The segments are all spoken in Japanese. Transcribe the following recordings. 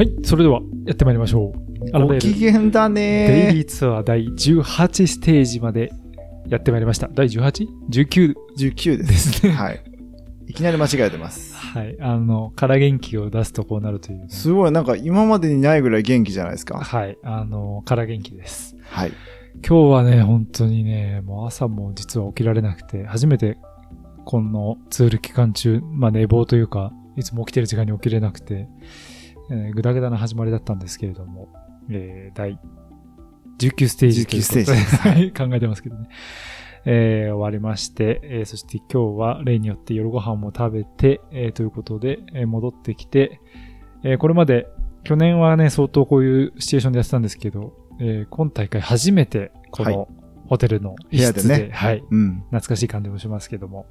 はい、それではやってまいりましょう。ご機嫌だデイリねーツアー第18ステージまでやってまいりました。第 18?19 19で。ですすね。はい。いきなり間違えてます。はい。あの、空元気を出すとこうなるというね、すごい、なんか今までにないぐらい元気じゃないですか。はい。あの、空元気です。はい。今日はね、本当にね、もう朝も実は起きられなくて、初めてこのツール期間中、まあ寝坊というか、いつも起きてる時間に起きれなくて、えー、ぐだぐだな始まりだったんですけれども、えー、第19ステージということで19ステージ考えてますけどね。えー終わりまして、えーそして今日は例によって夜ご飯も食べて、えーということで、えー戻ってきて、えーこれまで去年はね、相当こういうシチュエーションでやってたんですけど、えー今大会初めてこはいのホテルの一室で、部屋でねはい、うん。懐かしい感じもしますけども、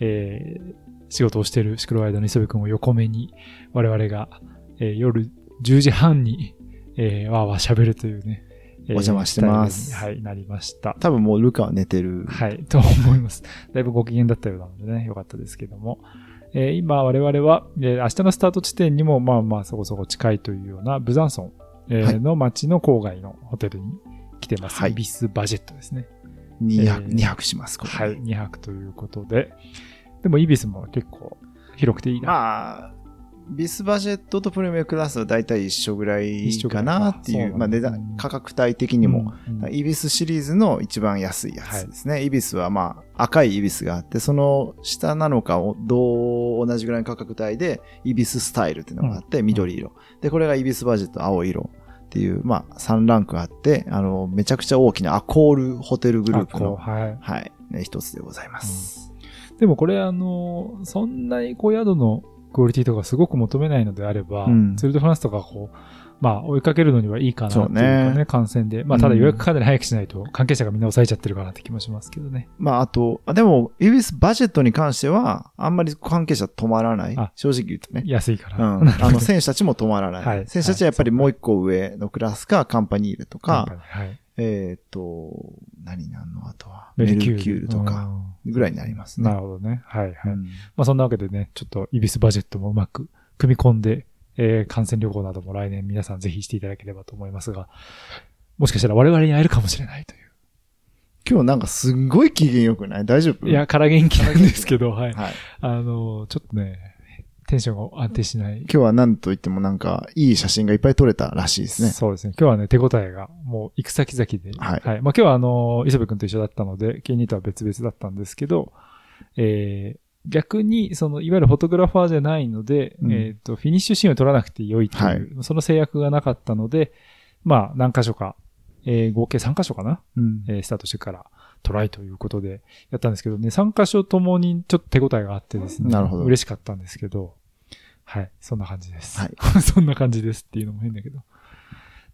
えー仕事をしているシクロワイドの磯部君を横目に、我々が、えー夜10時半に、えーわーわー喋るというね、えーお邪魔してますはい、なりました。多分もうルカは寝てる。はい、と思います。だいぶご機嫌だったようなのでね、よかったですけども。えー今我々は、えー明日のスタート地点にもまあまあそこそこ近いというようなブザンソン、えーはいの街の郊外のホテルに来てます。はいイビスバジェットですね。2泊、えー二泊します、これはい、2泊ということで。でもイビスも結構広くていいな。まあ、ビスバジェットとプレミアクラスは大体一緒ぐらいかなっていう、まあ値段、価格帯的にも、うん、うんイビスシリーズの一番安いやつですね。イビスはまあ赤いイビスがあって、その下なのかを同同じぐらいの価格帯で、イビススタイルっていうのがあって、うん緑色。で、これがイビスバジェット青色っていう、まあ3ランクあって、あの、めちゃくちゃ大きなアコールホテルグループの、はい。はい、ね一つでございます。でもこれあの、そんなにこう宿のクオリティとかすごく求めないのであれば、うんツール・ド・フランスとかこう、まあ追いかけるのにはいいかなっていうかね、ね観戦で。まあただ予約かなり早くしないと関係者がみんな抑えちゃってるかなって気もしますけどね。まああと、あでも、イビスバジェットに関しては、あんまり関係者止まらないあ。正直言うとね。安いから。うん。あの、選手たちも止まらない。はい選手たちはやっぱりもう一個上のクラスか、カンパニールとか、はい。えっ、と、何になるの？あとは。メメルルキュールキュールとか、ぐらいになりますうんね。なるほどね。はいはい。うんまあそんなわけでね、ちょっとイビスバジェットもうまく組み込んで、えー、観戦旅行なども来年皆さんぜひしていただければと思いますが、もしかしたら我々に会えるかもしれないとい今日なんかすんごい機嫌良くない？大丈夫？う。いや、から元気なんですけど、はい。はい。あの、ちょっとね、テンションが安定しない。今日は何と言ってもなんか、いい写真がいっぱい撮れたらしいですね。そうですね。今日はね、手応えがもう行く先々で。はいまあ今日はあの、磯部君と一緒だったので、ケニーとは別々だったんですけど、えー、逆に、その、いわゆるフォトグラファーじゃないので、うんえっ、と、フィニッシュシーンを撮らなくて良いという、その制約がなかったので、まあ、何箇所か、えー合計3箇所かな、うん。えースタートしてからトライということでやったんですけどね、3箇所ともにちょっと手応えがあってですね、なるほど嬉しかったんですけど、はい、そんな感じです。はい。そんな感じですっていうのも変だけど。あ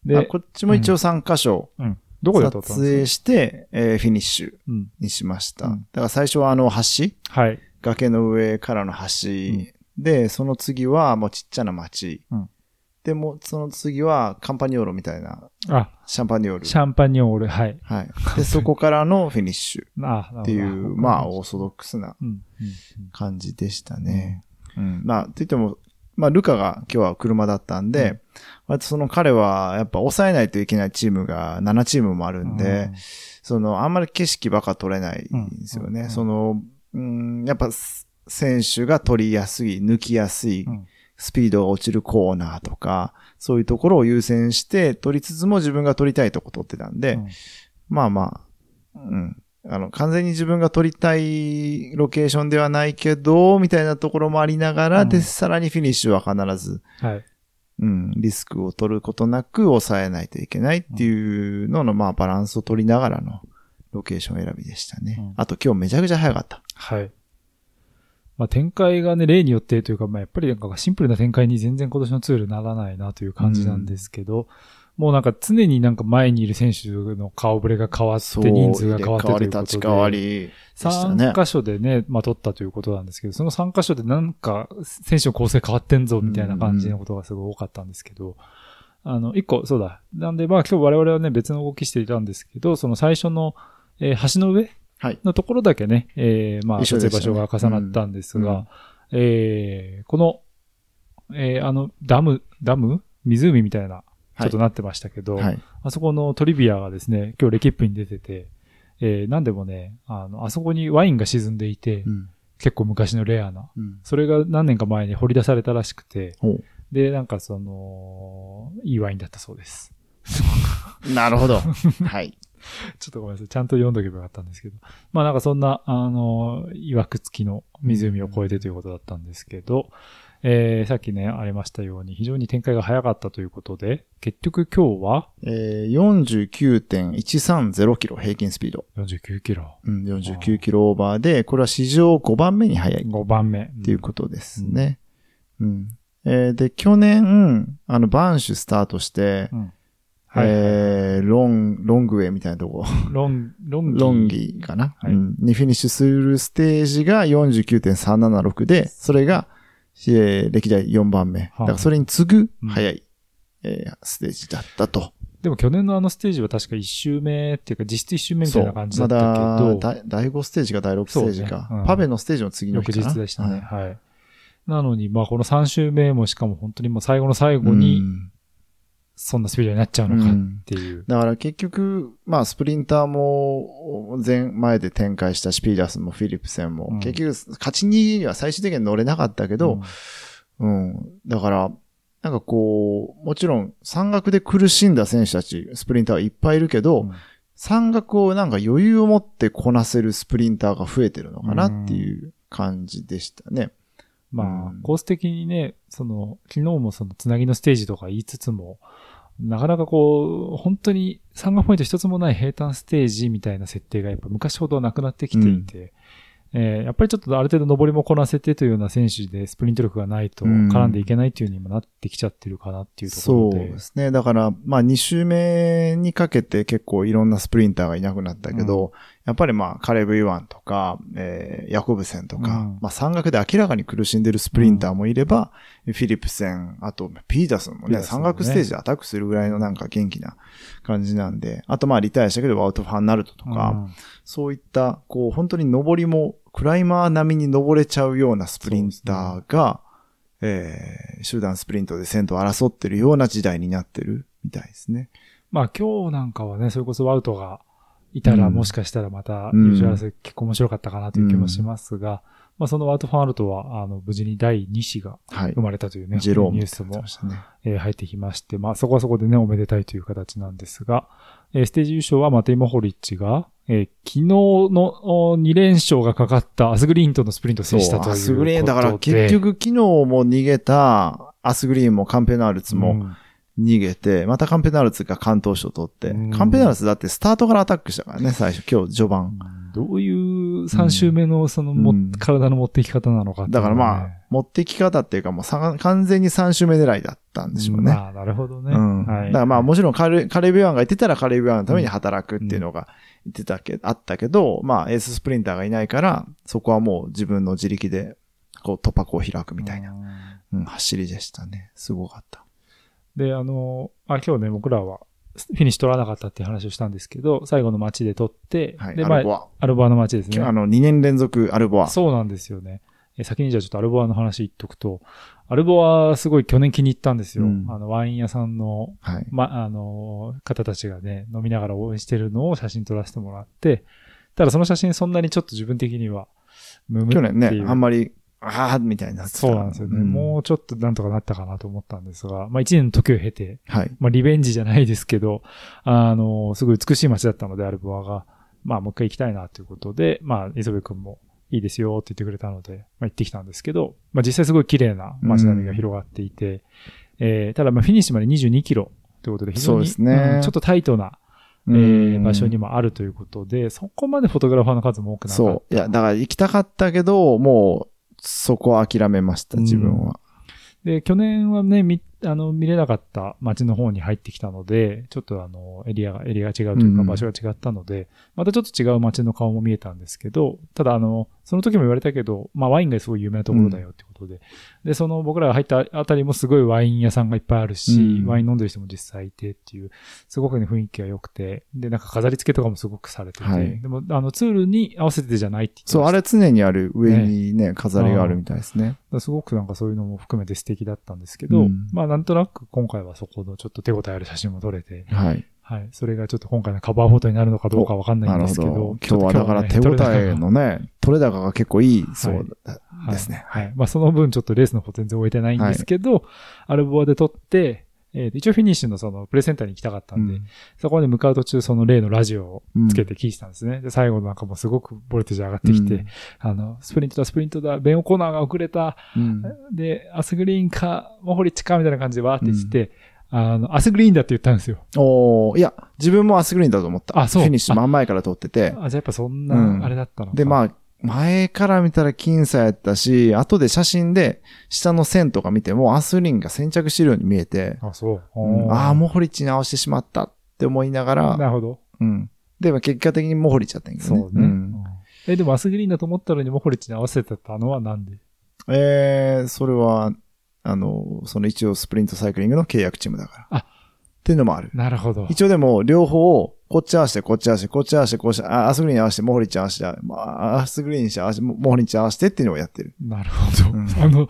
で、こっちも一応3箇所うん。どこで撮ったん撮影して、えーフィニッシュ。にしました。うんだから最初はあの橋はい。崖の上からの橋、んで、その次はもうちっちゃな町。うんで、もうその次はカンパニオーロみたいな、あ、シャンパニオール。シャンパニオール、はい。はい。で、そこからのフィニッシュっ あ、なるほどていう、まあ、オーソドックスな感じでしたね。うん。まあ、といっても、まあ、ルカが今日は車だったんで、割とその彼はやっぱ抑えないといけないチームが7チームもあるんで、その、あんまり景色ばっか撮れないんですよね。うんうん。その、うん、やっぱ、選手が取りやすい、抜きやすい、うん。スピードが落ちるコーナーとか、そういうところを優先して取りつつも自分が取りたいとこ取ってたんで、うん。まあまあ、うん。あの、完全に自分が取りたいロケーションではないけど、みたいなところもありながら、うんで、さらにフィニッシュは必ず、はい。うん、リスクを取ることなく抑えないといけないっていうのの、まあ、バランスを取りながらのロケーション選びでしたね。うんあと今日めちゃくちゃ早かった。はい。まあ、展開がね、例によってというか、まあ、やっぱりなんかシンプルな展開に全然今年のツールならないなという感じなんですけど、もうなんか常になんか前にいる選手の顔ぶれが変わって、人数が変わってということで。立ち替わりでしたね。3箇所でね、まあ、取ったということなんですけど、その3箇所でなんか選手の構成変わってんぞみたいな感じのことがすごい多かったんですけど、あの、一個、そうだ。なんで、まあ今日我々はね、別の動きしていたんですけど、その最初の、えー橋の上はい。のところだけね、えーまあ、撮影場所が重なったんですが、えーこの、えーあの、ダム、ダム？湖みたいな、はいちょっとなってましたけど、はい。あそこのトリビアがですね、今日レキップに出てて、えー、なんでもね、あの、あそこにワインが沈んでいて、うん。結構昔のレアな。うん。それが何年か前に掘り出されたらしくて、ほで、なんかその、いいワインだったそうです。う。なるほど。はい。ちょっとごめんなさい。ちゃんと読んどけばよかったんですけど。まあなんかそんな、あの、曰く付きの湖を越えてということだったんですけど、えー、さっきね、ありましたように、非常に展開が早かったということで、結局今日は？えー、49.130キロ平均スピード。49キロ。うん、49キロオーバーで、これは史上5番目に速いっ5番目。ていうことですね。うん。えーで、去年、あの、バンシュスタートして、うん。はい。えー、ロン、ロングウェイみたいなとこ、ロン、ロンギー。ロンギーかな、はいうん。にフィニッシュするステージが49.376で、それが、えー歴代4番目。だからそれに次ぐうん速い、えーステージだったと。でも去年のあのステージは確か1周目っていうか実質1周目みたそいうな感じだまったけど、だ、だ第5ステージか第6ステージか。ねうんパベのステージの次の日翌かな。日でしたね。はいはい。なのに、まあこの3周目もしかも本当にもう最後の最後に、うんそんなスピードになっちゃうのかっていう。だから結局、まあスプリンターも前、前で展開したシピーダスもフィリップセンも、うん。結局勝ちには最終的には乗れなかったけど、うん、だから、なんかこう、もちろん山岳で苦しんだ選手たち、スプリンターはいっぱいいるけど、うん。山岳をなんか余裕を持ってこなせるスプリンターが増えてるのかなっていう感じでしたね。まあ、うん。コース的にね、その、昨日もそのつなぎのステージとか言いつつも、なかなかこう、本当に参加ポイント一つもない平坦ステージみたいな設定がやっぱ昔ほどなくなってきていて、えーやっぱりちょっとある程度登りもこなせてというような選手でスプリント力がないとうん絡んでいけないっていうにもなってきちゃってるかなっていうとこそうろで。ですね。だから、まあ2周目にかけて結構いろんなスプリンターがいなくなったけど、やっぱりまあカレブ・イワンとか、えーヤコブセンとか、うん。まあ山岳で明らかに苦しんでるスプリンターもいれば、フィリップセン、あとピータースンもね、山岳ステージでアタックするぐらいのなんか元気な感じなんで、あとまあリタイアしたけどワウト・ファンナルトとか、うん。そういった、こう、本当に登りも、クライマー並みに登れちゃうようなスプリンターが、えー、集団スプリントで先頭を争ってるような時代になってるみたいですね。まあ今日なんかはね、それこそワウトがいたらうんもしかしたらまたうん優勝争い結構面白かったかなという気もしますが、まあそのワウト・ファンアルトは、あの、無事に第2子がはい生。まれたというね、ジェロームニュースも。えー入ってきまして、まあそこはそこでね、おめでたいという形なんですが、えーステージ優勝はマテイ・モホリッチが、えー昨日の2連勝がかかったアスグリーンとのスプリントを制したという。アスグリーン、だから結局昨日も逃げた、アスグリーンもカンペナールツもうん逃げて、またカンペナールツが敢闘賞取って、うんカンペナールツだってスタートからアタックしたからね、最初、今日序盤。どういう3周目のそのも、うん体の持っていき方なのかっていうだからまあ、持ってき方っていうかもうさ完全に3周目狙いだったんでしょうね。まあ、なるほどね。うん。はい。だからまあもちろんカレカレブ・ユアンがいてたらカレブ・ユアンのために働くっていうのが言ってたけど、あったけど、まあエーススプリンターがいないから、そこはもう自分の自力でこう突破口を開くみたいな、うんうん、走りでしたね。すごかった。で、あの、あ、今日ね、僕らは、フィニッシュ取らなかったっていう話をしたんですけど、最後の街で取って、はい。で、まあアルボア。アルボアの街ですね。あの、2年連続アルボア。そうなんですよね。え先にじゃあちょっとアルボアの話言っとくと、アルボアすごい去年気に入ったんですよ。うんあの、ワイン屋さんの、はい。ま、あの、方たちがね、飲みながら応援してるのを写真撮らせてもらって、ただその写真そんなにちょっと自分的には、去年ねあんまり、ああ、みたいになってたそうなんですよね。んもうちょっとなんとかなったかなと思ったんですが、まあ一年の時を経て、はい。まあリベンジじゃないですけど、あの、すごい美しい街だったので、アルボアが、まあもう一回行きたいなということで、まあ磯部君もいいですよって言ってくれたので、まあ行ってきたんですけど、まあ実際すごい綺麗な街並みが広がっていて、えー、ただまあフィニッシュまで22キロということで、非常にそうですねうんちょっとタイトな、えー場所にも。もあるということで、そこまでフォトグラファーの数も多くなかった。そう。いや、だから行きたかったけど、もう、そこは諦めました、自分は。で、去年はね、み、あの、見れなかった街の方に入ってきたので、ちょっとあの、エリアが、エリアが違うというかうん場所が違ったので、またちょっと違う街の顔も見えたんですけど、ただあの、その時も言われたけど、まあワインがすごい有名なところだよってことで。で、その僕らが入ったあたりもすごいワイン屋さんがいっぱいあるし、うん。ワイン飲んでる人も実際いてっていう、すごくね、雰囲気が良くて、で、なんか飾り付けとかもすごくされてて、はい。でも、あの、ツールに合わせてじゃないって言ってそう、あれ常にある上にね、飾りがあるみたいですね。すごくなんかそういうのも含めて素敵だったんですけど、うん。まあなんとなく今回はそこのちょっと手応えある写真も撮れて、はい。はい。それがちょっと今回のカバーフォトになるのかどうかわかんないなんるですけどほど。、今日はだから手応えのね、取れ高が結構いいそうですね。はい。まあその分ちょっとレースの方全然終えてないんですけど、アルボアで撮って、えー一応フィニッシュのそのプレセンターに行きたかったんで、うんそこで向かう途中その例のラジオをつけて聞いてたんですね。で、最後なんかもうすごくボルテージ上がってきて、うんあの、スプリントだ、スプリントだ、ベンオコーナーが遅れた、うんで、アスグリーンか、モホリッチか、みたいな感じでわーって言って、あの、アスグリーンだって言ったんですよ。おーいや、自分もアスグリーンだと思った。あそうフィニッシュ真ん前から撮ってて。あ、じゃあやっぱそんうんな、あれだったのか。で、まあ、前から見たら僅差やったし、後で写真で下の線とか見てもアスグリーンが先着してるように見えて、あ、そう。うんああ、モホリッチに合わせてしまったって思いながら、なるほど。うん。で、まあ結果的にモホリッチだったんやけどね。そうね。んうんえ、でもアスグリーンだと思ったのにモホリッチに合わせてたのはなんで？えー、それは、あの、その一応スプリントサイクリングの契約チームだから。あっていうのもある。なるほど。一応でも、両方を、こっち合わせて、こっち合わせて、こっち合わせて、こっちあ、アスグリーン合わせて、モホリッチ合わせて、まあ、アスグリーンにして合わせて、モホリッチ合わせてっていうのをやってる。なるほど。うんあの、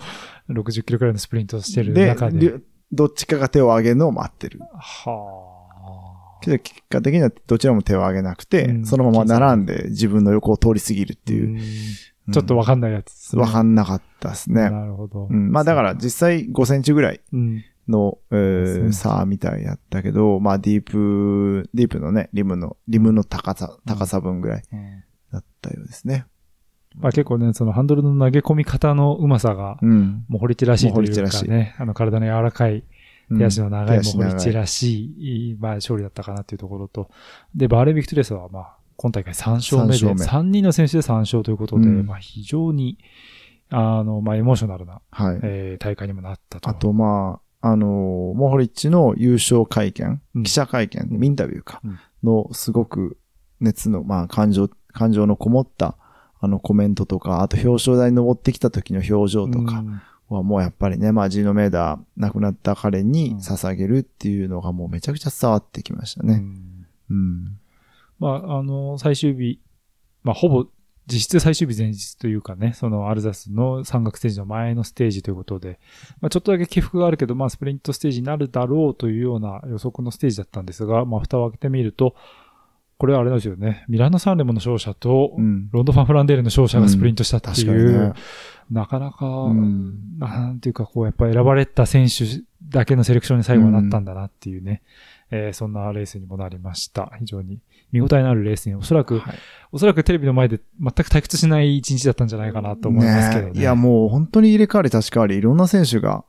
60キロくらいのスプリントをしてるで中で。りどっちかが手を上げるのを待ってる。はけど、結果的にはどちらも手を上げなくて、うんそのまま並んで自分の横を通り過ぎるってあ。いう。うんちょっとわかんないやつですね。わかんなかったですね。なるほど。うん、まあだから実際5センチぐらいうん。の、う差みたいやったけど、まあディープ、ディープのね、リムの、リムの高さ、高さ分ぐらいうんだったようですね。まあ結構ね、そのハンドルの投げ込み方のうまさが、うん。モホリッチらしいというかね、あの体の柔らかいうん手足の長いモ手足長ホリッチらしい、まあ勝利だったかなっていうところと、で、バーレンビクトレスはまあ、今大会3勝目で、三勝目3人の選手で3勝ということで、うんまあ非常に、あの、まあエモーショナルな、はい。えー大会にもなったと。あと、まあ、あのーモホリッチの優勝会見、うん記者会見、インタビューかうん、のすごく熱の、まあ、感情、感情のこもった、あのコメントとか、あと表彰台に登ってきた時の表情とかうんはもうやっぱりね、まあ、ジーノメーダー亡くなった彼うんに捧げるっていうのがもうめちゃくちゃ伝わってきましたね。うんうん。まあ、あの、最終日、まあ、ほぼ、実質最終日前日というかね、そのアルザスの山岳ステージの前のステージということで、まあ、ちょっとだけ起伏があるけど、まあ、スプリントステージになるだろうというような予測のステージだったんですが、まあ、蓋を開けてみると、これはあれなんですよね、ミラノサンレモの勝者と、うん。ロンドファン・フランデールの勝者がスプリントしたって確いう、かにね。なかなか、んなんていうか、こう、やっぱ選ばれた選手だけのセレクションに最後はなったんだなっていうね、えーそんなレースにもなりました。非常に見応えのあるレースに、おそらく、はいおそらくテレビの前で全く退屈しない一日だったんじゃないかなと思いますけどね。えいや、もう本当に入れ替わり立ち替わり、いろんな選手が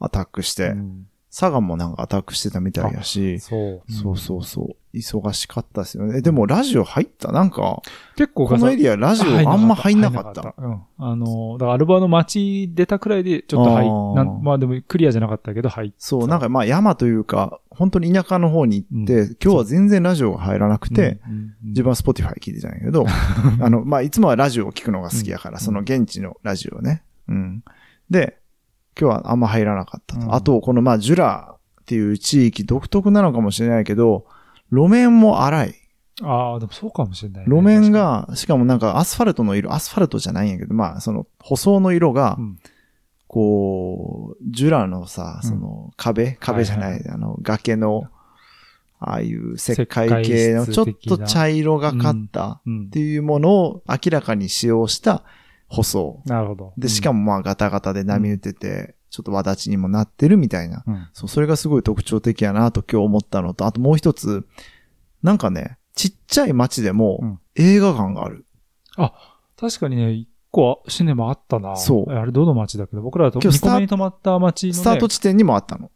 アタックして、うんサガンもなんかアタックしてたみたいやし、そう。そうそうそう。忙しかったですよね。えでもラジオ入った？なんか、結構このエリアラジオあんま入んなかった。うん。あの、だからアルボワの街出たくらいでちょっと入なんまあでもクリアじゃなかったけど入っそう、なんかまあ山というか、本当に田舎の方に行って、うん今日は全然ラジオが入らなくて、、自分は Spotify 聞いてたんやけど、あの、まあいつもはラジオを聞くのが好きやから、うんその現地のラジオね。うん。で、今日はあんま入らなかったと。うん。あと、このまあジュラっていう地域独特なのかもしれないけど、路面も荒い。ああ、でもそうかもしれないね、路面が、しかもなんかアスファルトの色、アスファルトじゃないんやけど、まあその舗装の色がこう、ジュラのさ、うん。その壁、壁じゃない、はいあの崖の、ああいう石石灰灰系のちょっと茶色がかったうん。っていうものを明らかに使用した舗装。なるほど。で、しかもまあガタガタで波打ってて、ちょっと輪立ちにもなってるみたいな。うん、そう、それがすごい特徴的やなと今日思ったのと、あともう一つ、なんかね、ちっちゃい街でうもん映画館がある。確かにね、一個シネマあったな。そうあれどの街だけど、僕らと2今日スター個目に泊まった街の、ね、スタート地点にもあったの。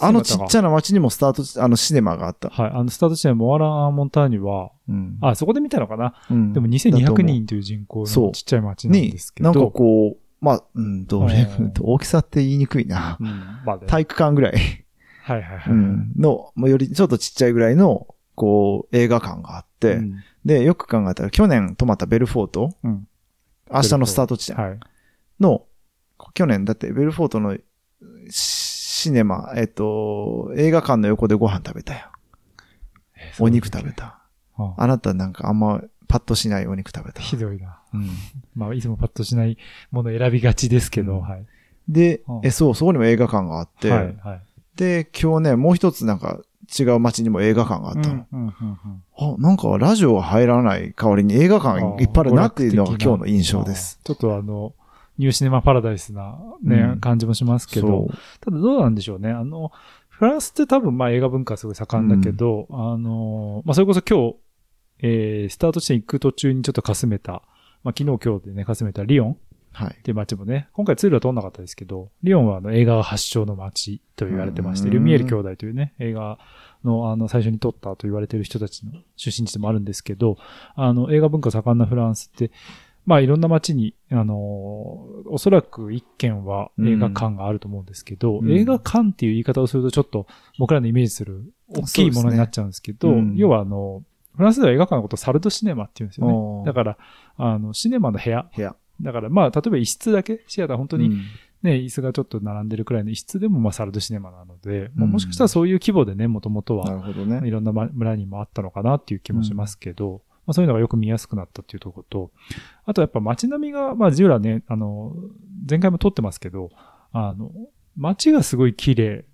あのちっちゃゃな街にもスタート地、あのシネマがあった。はい。あの、スタート地点、モアラン・モンターニュは、うん。あ、そこで見たのかな？うんでもだと思2200う人という人口そうのちっちゃい町なんにです、けど。なんかこう、まあ、うん、どれうん、大きさって言いにくいな。うん、まあね、体育館ぐらい、はいはいはい。うん、の、もうよりちょっとちっちゃいぐらいの、こう、映画館があって、うんで、よく考えたら、去年泊まったベルフォート、うん明日のスタート地点はい。の、去年だってベルフォートのシネマ、えっと、映画館の横でご飯食べたよ。お肉食べ。た。ああなたなんかあんまパッとしないお肉食べた？ひどいな。うん まあ、いつもパッとしないもの選びがちですけど、うんはい。でうん、え、そう、そこにも映画館があって、はい、はい。で、今日ね、もう一つなんか違う街にも映画館があったの。うん、うん、うん。あ、なんかラジオが入らない代わりに映画館がいっぱいあるなっていうのが今日の印象です。ちょっとあの、ニューシネマパラダイスなね、うん感じもしますけど。ただどうなんでしょうね。あの、フランスって多分まあ映画文化すごい盛んだけど、あの、まあそれこそ今日、えー、スタート地点行く途中にちょっとかすめた、まあ昨日今日でね、かすめたリヨンはいっ。ていう街もね、今回ツールは通んなかったですけど、リヨンはあの映画が発祥の街と言われてまして、うんルミエール兄弟というね、映画のあの最初に撮ったと言われている人たちの出身地でもあるんですけど、あの映画文化盛んなフランスって、まあいろんな街に、あのおそらく一軒は映画館があると思うんですけど、うん。映画館っていう言い方をするとちょっと僕らのイメージする大きいものになっちゃうんですけど、ね。うん。要はあの、フランスでは映画館のことをサルドシネマって言うんですよね。だから、あの、シネマの部屋、部屋。だからまあ、例えば一室だけ、シアター本当にうん。ね、椅子がちょっと並んでるくらいの一室でもまあサルドシネマなので、まあ、うんもしかしたらそういう規模でね、もともとなはるほどね。いろんなま村にもあったのかなっていう気もしますけど、まあ、そういうのがよく見やすくなったっていうところと、あとやっぱ街並みが、まあジュラね、あの、前回も撮ってますけど、あの、街がすごい綺麗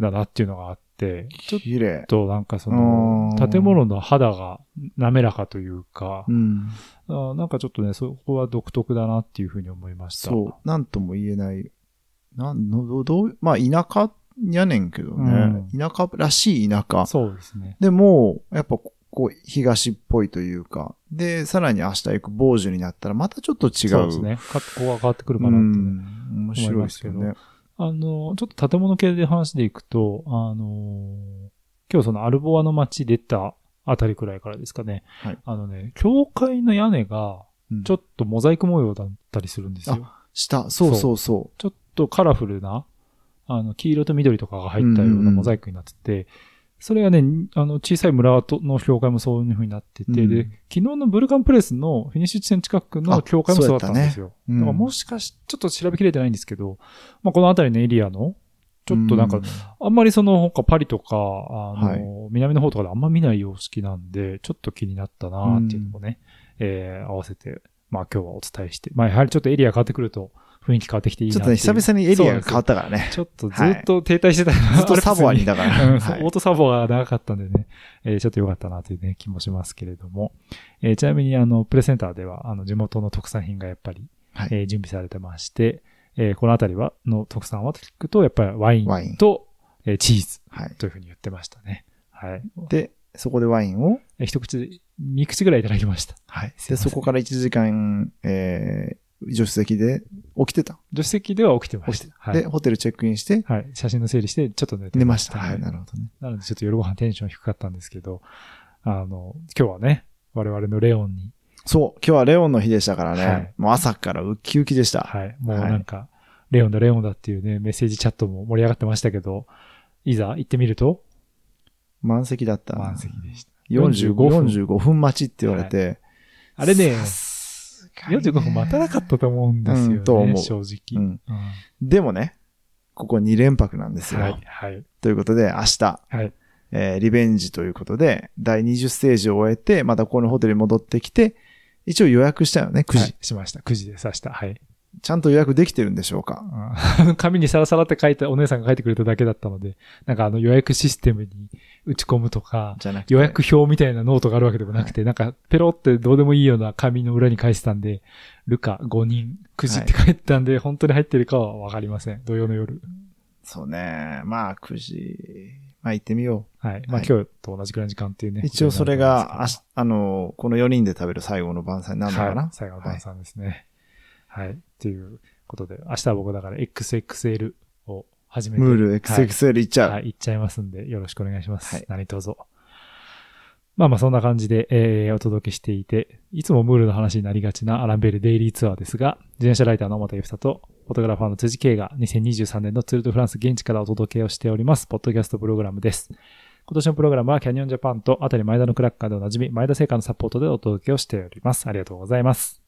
だなっていうのがあって、ちょっ綺麗。となんかそのう、ん建物の肌が滑らかというか、うん。あなんかちょっとね、そこは独特だなっていうふうに思いました。そう。なんとも言えない。なんの、どどう、まあ田舎やねんけどね。田舎らしい田舎。そうですね。でも、やっぱここう、東っぽいというか。で、さらに明日行く傍受になったらまたちょっと違う。そうですね。かここが変わってくるかうなってね、ん。面白いですよね。あの、ちょっと建物系で話でいくと、あの、今日そのアルボアの街出たあたりくらいからですかね。はいあのね、教会の屋根がうんちょっとモザイク模様だったりするんですよ。下、そうそうそちょっとカラフルな、あの、黄色と緑とかが入ったようなモザイクになってて、それがね、あの、小さい村との教会もそういう風になってて、うん。で、昨日のブルカンプレスのフィニッシュ地点近くのあ教会もそうだったんですよ。うやったね。うん。だからもしかし、ちょっと調べきれてないんですけど、まあ、この辺りのエリアの、ちょっとなんか、うあんまりその他パリとか、あの、はい。南の方とかであんま見ない様式なんで、ちょっと気になったなっていうのもね、えー合わせて、まあ今日はお伝えして、まあやはりちょっとエリア変わってくると雰囲気変わってきていいなちょっとね、久々にエリアが変わっったからね。ちょっとずっと停滞してた、ずっとサボアにだから。うん、はいオートサボが長かったんでね、えーちょっと良かったなというね、気もしますけれども。えーちなみに、あの、プレセンターでは、あの、地元の特産品がやっぱり、はいえー準備されてまして、えーこのあたりは、の特産はと聞くと、やっぱりワイワインンと、えーチーズはい。というふうに言ってましたね。はい。で、そこでワインを、えー一口で、三口ぐらいいただきました。はい。で、そこから1時間、えー、助手席で起きてた。助手席では起きてまし。た。はいで、。ホテルチェックインして、はい。写真の整理して、ちょっと寝て寝ました。ははいい、なるほどね。なのでちょっと夜ご飯テンション低かったんですけど、あの、今日はね、我々のレオンに、そう、今日はレオンの日でしたからね。はいもう朝からウッキウキでした。はい。もうなんか、レオンだレオンだっていうね、メッセージチャットも盛り上がってましたけど、いざ行ってみると、満席だった。満席でした。45 45分45分待ちって言われて。あれね、さすがにね45分待たなかったと思うんですよね、うんと思う正直。うんでもね、ここ2連泊なんですよ。はい、はい、ということで、明日、はい。えーリベンジということで、第20ステージを終えて、またここのホテルに戻ってきて、一応予約したよね、9時。はいしました。9時で刺した。はい。ちゃんと予約できてるんでしょうか？うん 紙にサラサラって書いた、お姉さんが書いてくれただけだったので、なんかあの予約システムに打ち込むとか、じゃなくて。予約表みたいなノートがあるわけでもなくて、なんかペロってどうでもいいような紙の裏に書いてたんで、ルカ5人9時って書いてたんで、本当に入ってるかはわかりません。土曜の夜。そうね。まあ、9時。まあ、行ってみよはい。まあ、はい今日と同じくらいの時間っていうね。う。一応それが、ああしあの、この4人で食べる最後の晩餐になるのかな、はい、最後の晩餐ですね。はい。っていうことで、明日は僕だから XXL を始めて。ムール XXL 行っちゃう。はい、行っちゃいますんで、よろしくお願いします。はい何卒。まあまあそんな感じで、えー、お届けしていて、いつもムールの話になりがちなアランベルデイリーツアーですが、自転車ライターの表ゆふさと、フォトグラファーの辻圭が2023年のツールドフランス現地からお届けをしております、ポッドキャストプログラムです。今年のプログラムはキャニオンジャパンと、あたり前田のクラッカーでおなじみ、前田製菓のサポートでお届けをしております。ありがとうございます。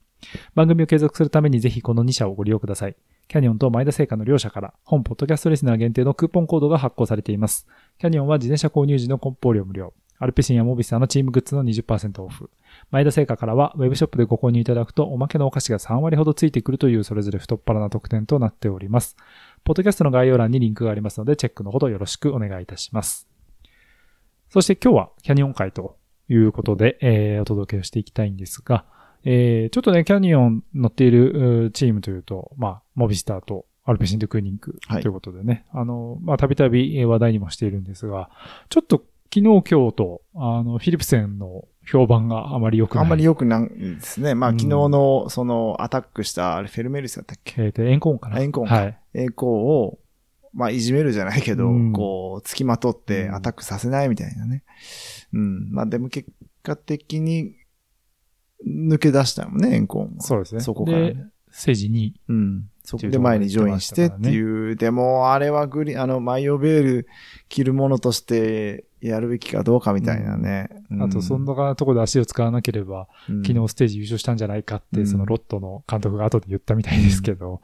番組を継続するためにぜひこの2社をご利用ください。キャニオンと前田製菓の両社から本ポッドキャストリスナー限定のクーポンコードが発行されています。キャニオンは自転車購入時の梱包料無料。アルペシンやモビスターのチームグッズの20%オフ。前田製菓からはウェブショップでご購入いただくとおまけのお菓子が3割ほどついてくるというそれぞれ太っ腹な特典となっております。ポッドキャストの概要欄にリンクがありますのでチェックのほどよろしくお願いいたします。そして今日はキャニオン会ということで、えーお届けをしていきたいんですが、えーちょっとね、キャニオン乗っているうチームというと、まあ、モビスターとアルペシンドクーニングはいということでね、あの、まあ、たびたびえー話題にもしているんですが、ちょっと昨日今日と、あの、フィリプセンの評判があまり良くない。あんまり良くないですね。まあ、うん昨日の、その、アタックした、あれ、フェルメルスだったっけ？えーと、エンコーンかなエンコーンかはい。栄光を、まあ、いじめるじゃないけど、うんこう、付きまとってうんアタックさせないみたいなね。うん。まあ、でも結果的に、抜け出したもんね、エンコーンは。そうですね。そこからでね。、政治に、うん。そこで前にジョインしてっていう、でも、あれはグリ、あの、マイオベール着るものとしてやるべきかどうかみたいなね。うんあと、そんなところで足を使わなければ、うん昨日ステージ優勝したんじゃないかって、うんそのロットの監督が後で言ったみたいですけど、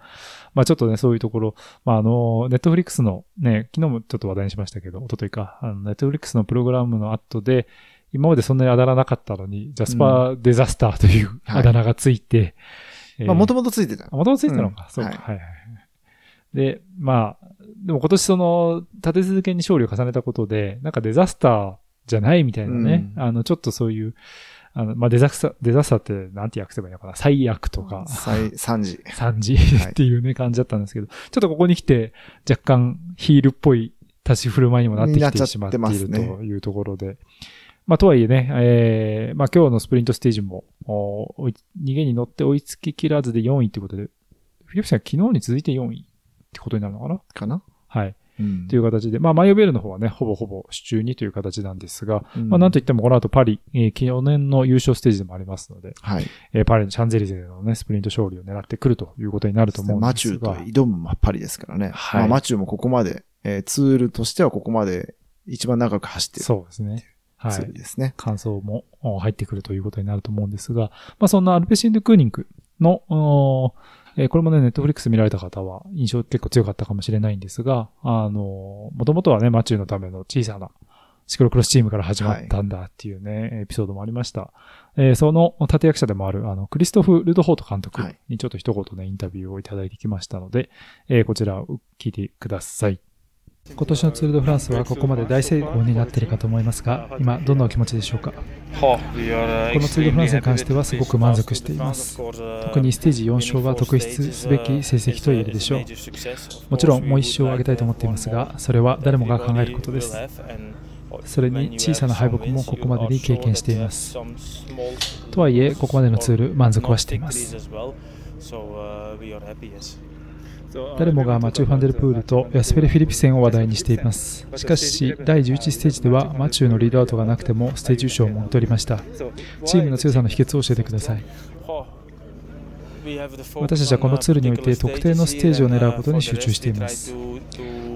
まあちょっとね、そういうところ、まああの、ネットフリックスのね、昨日もちょっと話題にしましたけど、一昨日か、あの、ネットフリックスのプログラムの後で、今までそんなにあだ名なかったのに、ジャスパーデザスターというはい。あだ名がついて、まあ、もとももとついてた。ともとついてたのか、うん。そうか、はい。はい、はいはい。で、まあ、でも今年その、立て続けに勝利を重ねたことで、なんかデザスターじゃないみたいなね、うん。あの、ちょっとそういう、あの、まあ、デザスター、デザスターってなんて訳せばいいのかな？最悪とか、最3時。惨事はい。っていうね、感じだったんですけど、ちょっとここに来て若干ヒールっぽい立ち振る舞いにもなってきてしまっているというところで、まあ、とはいえね、えー、まあ、今日のスプリントステージも、お逃げに乗って追いつき切らずで4位ということで、フィリップさん昨日に続いて4位ってことになるのかな？かな？はい。うんという形で、まあ、マイオベールの方はね、ほぼほぼ手中にという形なんですが、うんまあ、なんといってもこの後パリ、えー、去年の優勝ステージでもありますので、はい。えーパリのシャンゼリゼのね、スプリント勝利を狙ってくるということになると思うんマチューですが、と挑むまっぱりですからね。はいまあ、マチューもここまで、えーツールとしてはここまで一番長く走ってるそうですね。はツー。ですね。完走もお入ってくるということになると思うんですが、まあそんなアルペシン・ドゥクーニンクの、えーこれもね、 Netflix 見られた方は印象結構強かったかもしれないんですが、あの、もともとはね、マチューのための小さなシクロクロスチームから始まったんだっていうね、エピソードもありました。えーその立役者でもある、あの、クリストフ・ルドホート監督はいにちょっと一言ね、インタビューをいただいてきましたので、えーこちらを聞いてください。今年のツール・ド・フランスはここまで大成功になっているかと思いますが、今どんなお気持ちでしょうか？このツール・ドフランスに関してはすごく満足しています。特にステージ4勝は特筆すべき成績と言えるでしょう。もちろんもう1勝を挙げたいと思っていますが、それは誰もが考えることです。それに小さな敗北もここまでに経験しています。とはいえ、ここまでのツール、満足はしています。誰もがマチュー・ファンデルプールとヤスペル・フィリピセンを話題にしています。しかし、第11ステージではマチューのリードアウトがなくてもステージ優勝をもぎ取りました。チームの強さの秘訣を教えてください。私たちはこのツールにおいて特定のステージを狙うことに集中しています。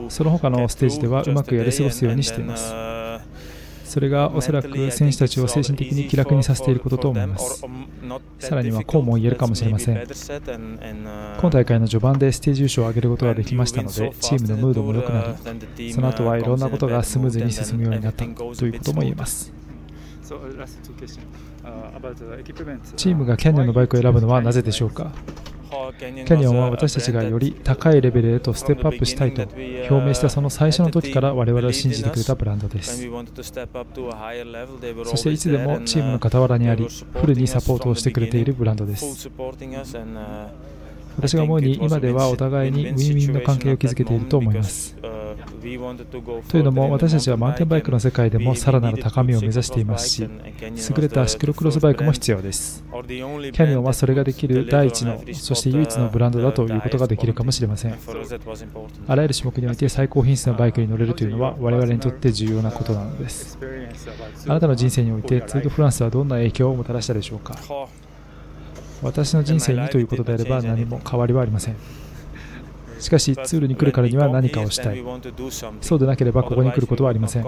その他のステージではうまくやり過ごすようにしています。それがおそらく選手たちを精神的に気楽にさせていることと思います。さらにはこうも言えるかもしれません。今大会の序盤でステージ優勝を上げることができましたので、チームのムードも良くなり、その後はいろんなことがスムーズに進むようになったということも言えます。チームがキャニオンのバイクを選ぶのはなぜでしょうか？キャニオンは私たちがより高いレベルへとステップアップしたいと表明したその最初の時から我々を信じてくれたブランドです。そしていつでもチームの傍らにあり、フルにサポートをしてくれているブランドです。私が思うに今ではお互いにウィンウィンの関係を築けていると思います。というのも私たちはマウンテンバイクの世界でもさらなる高みを目指していますし、優れたシクロクロスバイクも必要です。キャニオンはそれができる第一の、そして唯一のブランドだということができるかもしれません。あらゆる種目において最高品質のバイクに乗れるというのは我々にとって重要なことなのです。あなたの人生においてツー・ド・フランスはどんな影響をもたらしたでしょうか？私の人生にということであれば何も変わりはありません。しかしツールに来るからには何かをしたい。そうでなければここに来ることはありません。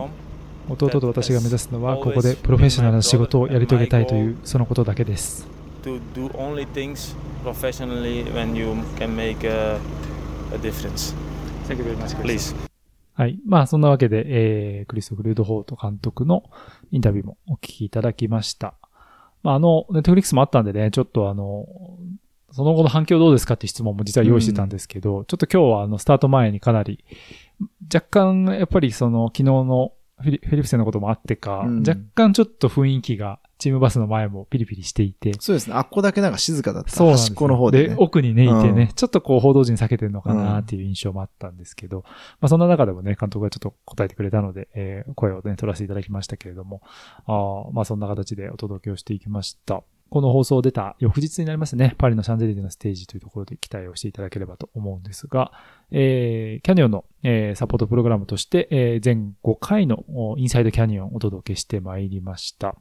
弟と私が目指すのはここでプロフェッショナルな仕事をやり遂げたいというそのことだけです。はい。まあ、そんなわけで、えー、クリストフ・ルードホート監督のインタビューもお聞きいただきました。まあ、あの、ネットフリックスもあったんでね、ちょっとあの、その後の反響どうですかって質問も実は用意してたんですけど、ちょっと今日はあの、スタート前にかなり、若干、やっぱりその、昨日のフィリフィリプセンのこともあってか、うん。若干ちょっと雰囲気が、チームバスの前もピリピリしていて、そうですね。あっこだけなんか静かだった。そうなんですよ端っこの方で、ね。奥にね、いてね、うんちょっとこう報道陣避けてるのかなっていう印象もあったんですけど、まあそんな中でもね、監督がちょっと答えてくれたので、えー声をね、取らせていただきましたけれども、あーまあそんな形でお届けをしていきました。この放送出た翌日になりますね、パリのシャンゼリゼのステージというところで期待をしていただければと思うんですが、えーキャニオンの、えーサポートプログラムとして、えー全5回のおインサイドキャニオンをお届けしてまいりました。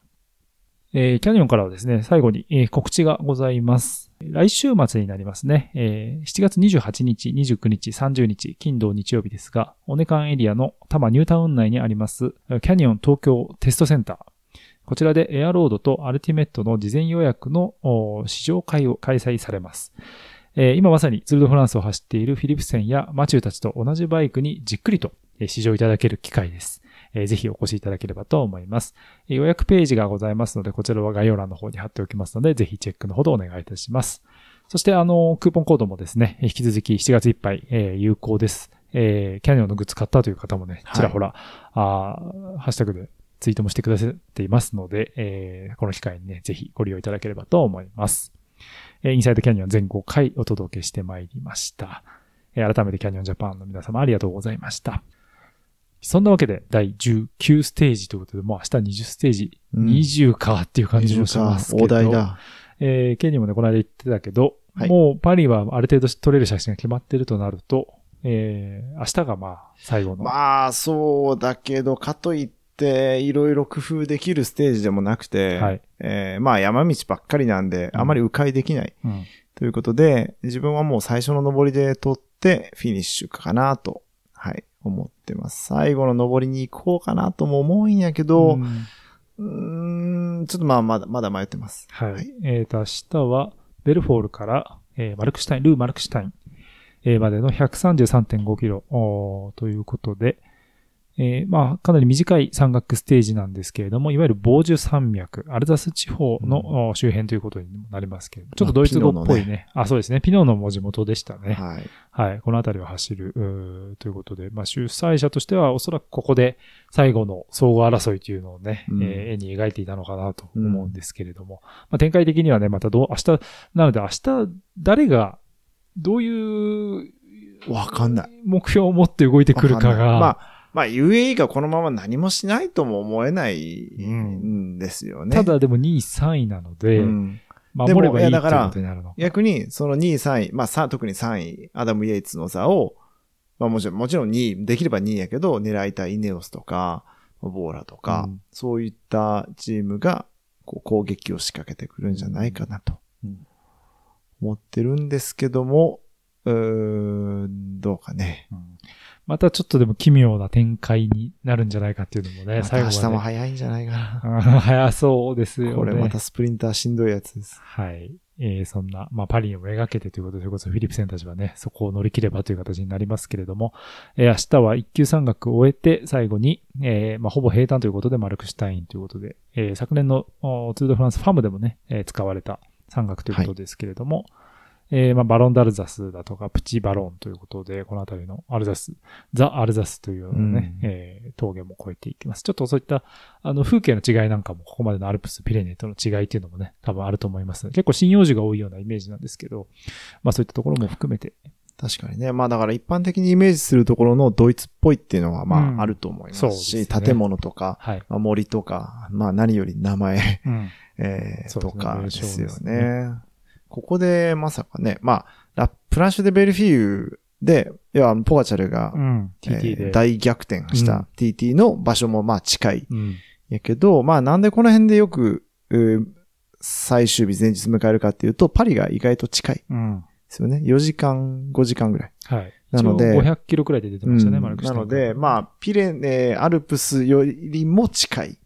えーキャニオンからはですね、最後に、えー告知がございます。来週末になりますね、えー7月28日、29日、30日、金土日曜日ですが、オネカンエリアの多摩ニュータウン内にあります、キャニオン東京テストセンター。こちらでエアロードとアルティメットの事前予約の試乗会を開催されます。えー今まさにツールドフランスを走っているフィリプセンやマチューたちと同じバイクにじっくりと試乗いただける機会です。えーぜひお越しいただければと思います。えー予約ページがございますので、こちらは概要欄の方に貼っておきますので、ぜひチェックのほどお願いいたします。そして、あの、クーポンコードもですね、えー引き続き7月いっぱい、えー有効です。えーキャニオンのグッズ買ったという方もね、はいちらほら、あーハッシュタグでツイートもしてくださっていますので、えーこの機会にね、ぜひご利用いただければと思います。えーインサイドキャニオン全5回お届けしてまいりました。えー改めてキャニオンジャパンの皆様ありがとうございました。そんなわけで、第19ステージということで、もう明日20ステージ、うん。20かっていう感じもしますけど。大台だ。えー、ケニーもね、この間言ってたけど、はい。もうパリはある程度撮れる写真が決まってるとなると、えー、明日がまあ、最後の。まあ、そうだけど、かといって、いろいろ工夫できるステージでもなくて、はい。えーまあ山道ばっかりなんで、うん。あまり迂回できない。うん。ということで、自分はもう最初の登りで撮って、フィニッシュかなと、はい、思ってます。最後の登りに行こうかなとも思うんやけど、うんん、ちょっとまあ、まだ、まだ迷ってます。はい。はいえっ、と、明日は、ベルフォールから、えーマルクシュタイン、ルー・マルクシュタイン、えーまでの133.5キロということで、えーまあ、かなり短い山岳ステージなんですけれども、いわゆる防樹山脈、アルザス地方の、お周辺ということにもなりますけれども、ちょっとドイツ語っぽいね。あ、そうですね。ピノのも地元でしたね。はい。はい。この辺りを走る、うーということで、まあ、主催者としては、おそらくここで最後の総合争いというのをね、うんえー絵に描いていたのかなと思うんですけれども、まあ、展開的にはね、またどう、明日、なので明日、誰が、どういう、わかんない。目標を持って動いてくるかが、まあ、まあ、UAE がこのまま何もしないとも思えないうんんですよね。ただでも2位、3位なので、うん守ればいいってことになるのか。逆に、その2位、3位、まあ、さ特に3位、アダム・イエイツの座を、まあもちろん、もちろん2位、できれば2位やけど、狙いたいイネオスとか、ボーラとか、うんそういったチームが、こう、攻撃を仕掛けてくるんじゃないかなとうん、思ってるんですけども、うーん、どうかね。うんまたちょっとでも奇妙な展開になるんじゃないかっていうのもね、また明日も。早いんじゃないかな。あ 早そうですよね。これまたスプリンターしんどいやつです。はい。えーそんな、まあ、パリにも描けてということで、それこそフィリップセンたちはね、そこを乗り切ればという形になりますけれども、えー明日は一級山岳を終えて、最後に、えーまあ、ほぼ平坦ということで、マルクシュタインということで、えー昨年のおツール・ド・フランスファームでもね、えー使われた山岳ということですけれども、えーまあ、バロンダルザスだとか、プチバロンということで、このあたりのアルザス、ザ・アルザスというようなね、うんえー峠も越えていきます。ちょっとそういった、あの、風景の違いなんかも、ここまでのアルプス、ピレネーとの違いっていうのもね、多分あると思います。結構針葉樹が多いようなイメージなんですけど、まあそういったところも含めて、確かにね。まあだから一般的にイメージするところのドイツっぽいっていうのはまうんああると思いまそうですねすし、建物とか、はい。まあ、森とか、まあ何より名前、うん。えーとかですよね。ここでまさかね、まあ、ラプランシュでベルフィーユで、いや、ポガチャルが、うん。え。ー大逆転しうんた TT の場所もまあ近い。うん。やけど、まあなんでこの辺でよく、最終日前日迎えるかっていうと、パリが意外と近いでうん。すよね。4時間、5時間ぐらい。はい。なので一応500キロくらいで出てましたね、うんマルクなので、まあ、ピレネ、アルプスよりも近い。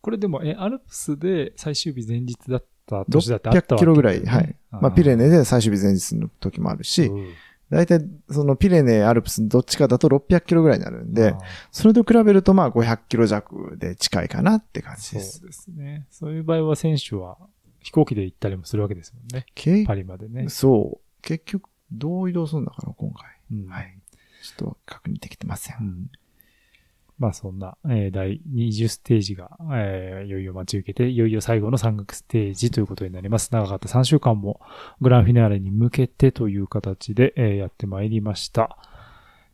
これでも、え、アルプスで最終日前日だった年だってあったわけ600キロぐらい、はい。まあ、ピレネで最終日前日の時もあるし、うん大体、そのピレネ、アルプスどっちかだと600キロぐらいになるんでそれと比べるとまあ500キロ弱で近いかなって感じそうです。ですね。そういう場合は選手は飛行機で行ったりもするわけですもんね。けパリまでね。そう。結局、どう移動するんだから、今回。うんはい。ちょっと確認できてません。うんまあそんな、えー第20ステージが、えーいよいよ待ち受けて、いよいよ最後の山岳ステージということになります。長かった3週間もグランフィナーレに向けてという形で、えーやってまいりました。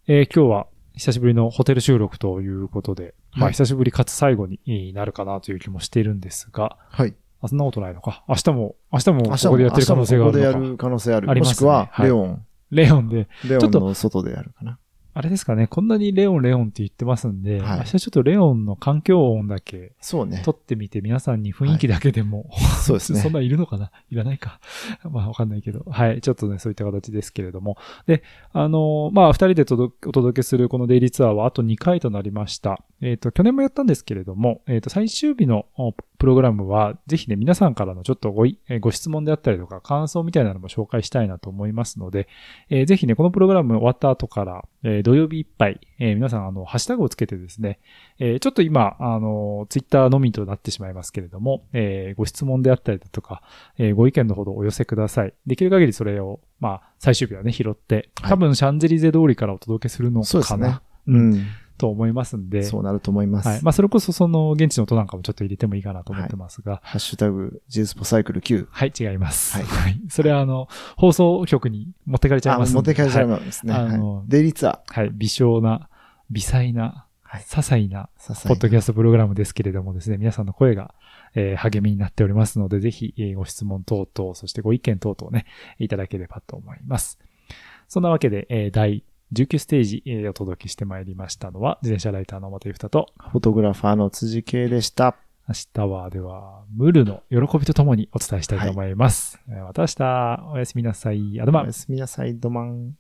えー今日は久しぶりのホテル収録ということで、まあはい久しぶりかつ最後になるかなという気もしているんですが、はい。あ、そんなことないのか。明日も、明日もここでやってる可能性があるのか。明日もここでやる可能性ある。ありますねもしくは、はいレオン。レオンで、レオンちょっとの外でやるかな。あれですかね、こんなにレオンレオンって言ってますんで、はい明日ちょっとレオンの環境音だけそうね。撮ってみて皆さんに雰囲気だけでも、そうですね。そんなんいるのかな？いらないか。まあわかんないけど。はい。ちょっとね、そういった形ですけれども。で、あのまあ二人でお届けするこのデイリーツアーはあと2回となりました。えっ、と、去年もやったんですけれども、えっ、と、最終日のおプログラムは、ぜひね、皆さんからのちょっとごご質問であったりとか、感想みたいなのも紹介したいなと思いますので、えーぜひね、このプログラム終わった後から、えー土曜日いっぱい、えー皆さん、あの、ハッシュタグをつけてですね、えーちょっと今、あの、ツイッターのみとなってしまいますけれども、えーご質問であったりだとか、えーご意見のほどお寄せください。できる限りそれを、まあ、最終日はね、拾って、はい多分シャンゼリゼ通りからお届けするのそうですねかな、うん。と思いますんで、そうなると思います。はい。まあ、それこそその現地の音なんかもちょっと入れてもいいかなと思ってますが、ハッシュタグ、ジースポサイクル9。はい、違います。はいはい。それはあの、放送局に持ってかれちゃいあ、ます。持って帰っちゃいはいますね。はいあのはいデイリーツアー。はい。微小な、微細な、はい些細な、ポッドキャストプログラムですけれどもですね、皆さんの声が、えー励みになっておりますので、ぜひ、えーご質問等々、そしてご意見等々ね、いただければと思います。そんなわけで、えー第19ステージ、えーお届けしてまいりましたのは、自転車ライターの表ゆふたと、フォトグラファーの辻圭でした。明日は、では、ムルの喜びとともにお伝えしたいと思います。えーまた明日、おやすみなさい。アドマンおや。すみなさい、ドマン。